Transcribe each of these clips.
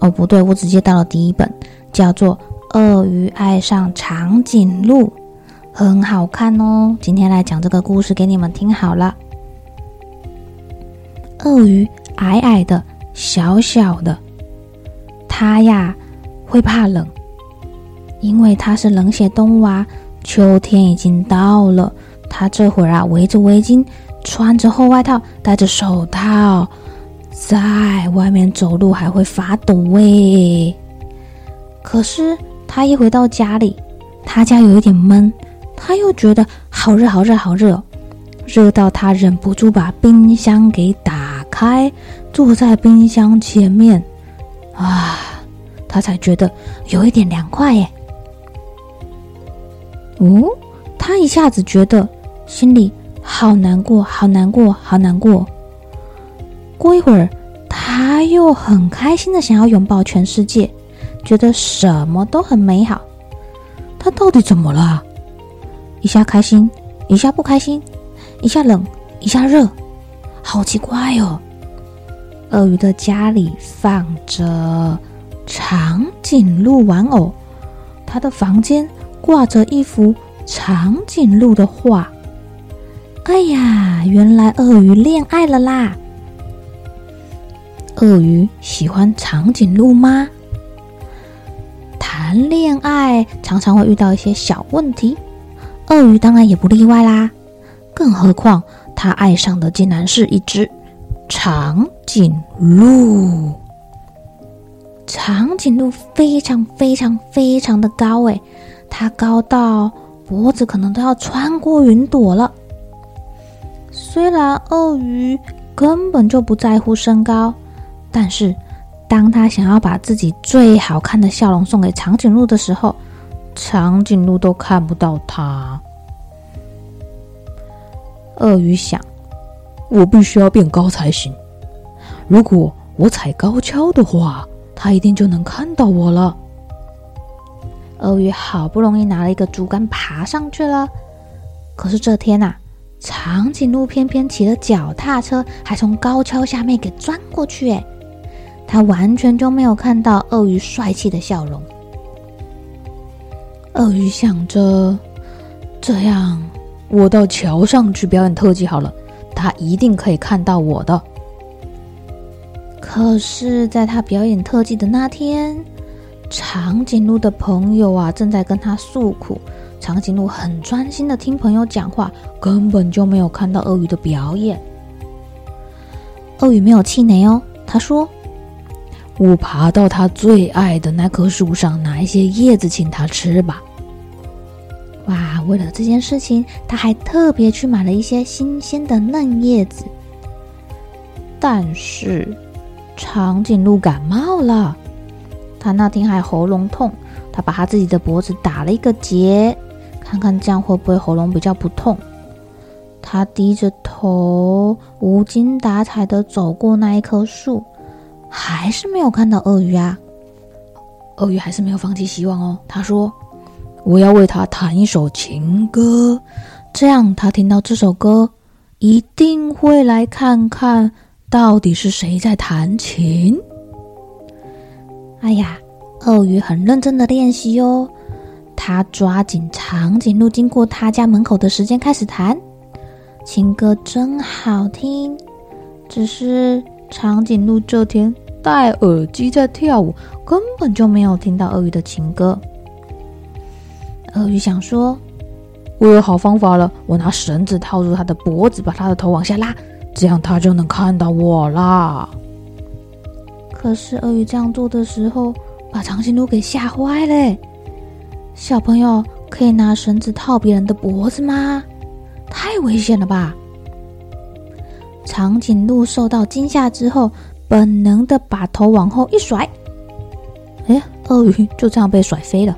哦，不对，我只接到了第一本，叫做《鳄鱼爱上长颈鹿》，很好看哦。今天来讲这个故事给你们听好了。鳄鱼矮矮的，小小的，它呀会怕冷，因为它是冷血动物啊。秋天已经到了，它这会儿啊围着围巾，穿着厚外套，戴着手套。在外面走路还会发抖喂，可是他一回到家里，他家有一点闷，他又觉得好热好热好热，热到他忍不住把冰箱给打开，坐在冰箱前面，啊，他才觉得有一点凉快耶。哦，他一下子觉得心里好难过，好难过，好难过。过一会儿，他又很开心的想要拥抱全世界，觉得什么都很美好。他到底怎么了？一下开心，一下不开心，一下冷，一下热，好奇怪哦。鳄鱼的家里放着长颈鹿玩偶，他的房间挂着一幅长颈鹿的画。哎呀，原来鳄鱼恋爱了啦！鳄鱼喜欢长颈鹿吗？谈恋爱常常会遇到一些小问题，鳄鱼当然也不例外啦。更何况他爱上的竟然是一只长颈鹿。长颈鹿非常非常非常的高诶，它高到脖子可能都要穿过云朵了。虽然鳄鱼根本就不在乎身高。但是，当他想要把自己最好看的笑容送给长颈鹿的时候，长颈鹿都看不到他。鳄鱼想：我必须要变高才行。如果我踩高跷的话，他一定就能看到我了。鳄鱼好不容易拿了一个竹竿爬上去了，可是这天呐，长颈鹿偏偏骑了脚踏车，还从高跷下面给钻过去，哎。他完全就没有看到鳄鱼帅气的笑容。鳄鱼想着，这样我到桥上去表演特技好了，他一定可以看到我的。可是，在他表演特技的那天，长颈鹿的朋友啊正在跟他诉苦，长颈鹿很专心的听朋友讲话，根本就没有看到鳄鱼的表演。鳄鱼没有气馁哦，他说。我爬到他最爱的那棵树上，拿一些叶子请他吃吧。哇！为了这件事情，他还特别去买了一些新鲜的嫩叶子。但是，长颈鹿感冒了，他那天还喉咙痛，他把他自己的脖子打了一个结，看看这样会不会喉咙比较不痛。他低着头，无精打采的走过那一棵树。还是没有看到鳄鱼啊！鳄鱼还是没有放弃希望哦。他说：“我要为他弹一首情歌，这样他听到这首歌，一定会来看看到底是谁在弹琴。”哎呀，鳄鱼很认真的练习哦。他抓紧长颈鹿经过他家门口的时间开始弹情歌，真好听。只是。长颈鹿这天戴耳机在跳舞，根本就没有听到鳄鱼的情歌。鳄鱼想说：“我有好方法了，我拿绳子套住它的脖子，把它的头往下拉，这样它就能看到我啦。”可是鳄鱼这样做的时候，把长颈鹿给吓坏了。小朋友可以拿绳子套别人的脖子吗？太危险了吧！长颈鹿受到惊吓之后，本能的把头往后一甩，哎，鳄鱼就这样被甩飞了，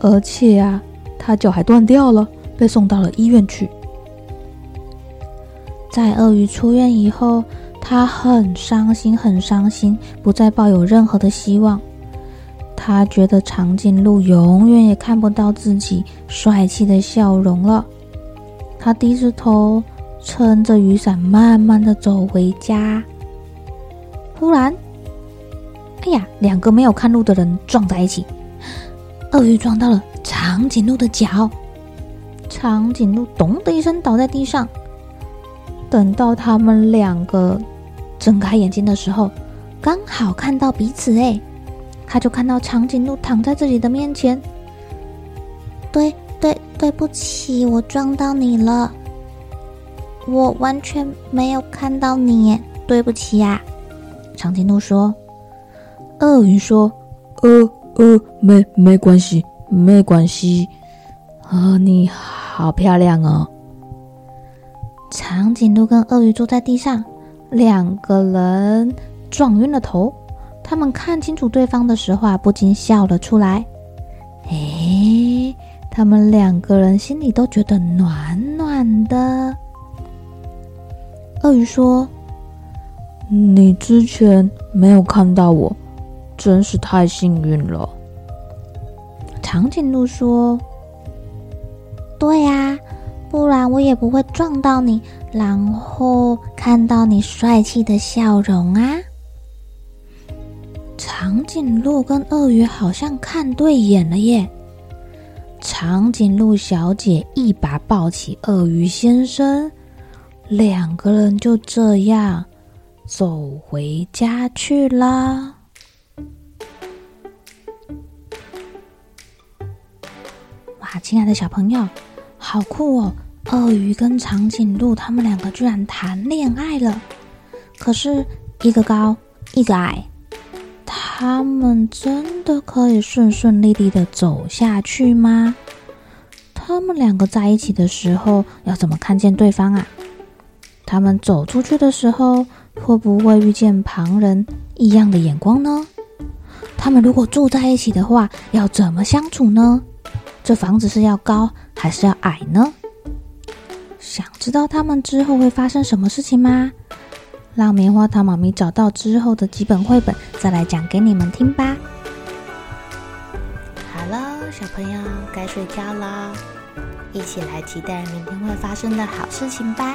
而且啊，它脚还断掉了，被送到了医院去。在鳄鱼出院以后，他很伤心，很伤心，不再抱有任何的希望。他觉得长颈鹿永远也看不到自己帅气的笑容了。他低着头，撑着雨伞，慢慢的走回家。突然，哎呀，两个没有看路的人撞在一起，鳄鱼撞到了长颈鹿的脚，长颈鹿咚的一声倒在地上。等到他们两个睁开眼睛的时候，刚好看到彼此。哎，他就看到长颈鹿躺在自己的面前。对对，对不起，我撞到你了。我完全没有看到你，对不起呀。长颈鹿说：“鳄鱼说，呃呃，没没关系，没关系。啊、呃，你好漂亮哦。”长颈鹿跟鳄鱼坐在地上，两个人撞晕了头。他们看清楚对方的时候啊，不禁笑了出来。哎，他们两个人心里都觉得暖暖的。鳄鱼说。你之前没有看到我，真是太幸运了。长颈鹿说：“对呀，不然我也不会撞到你，然后看到你帅气的笑容啊。”长颈鹿跟鳄鱼好像看对眼了耶。长颈鹿小姐一把抱起鳄鱼先生，两个人就这样。走回家去啦！哇，亲爱的小朋友，好酷哦！鳄鱼跟长颈鹿他们两个居然谈恋爱了。可是，一个高，一个矮，他们真的可以顺顺利利的走下去吗？他们两个在一起的时候，要怎么看见对方啊？他们走出去的时候，会不会遇见旁人异样的眼光呢？他们如果住在一起的话，要怎么相处呢？这房子是要高还是要矮呢？想知道他们之后会发生什么事情吗？让棉花糖妈咪找到之后的几本绘本，再来讲给你们听吧。好了，小朋友该睡觉了，一起来期待明天会发生的好事情吧。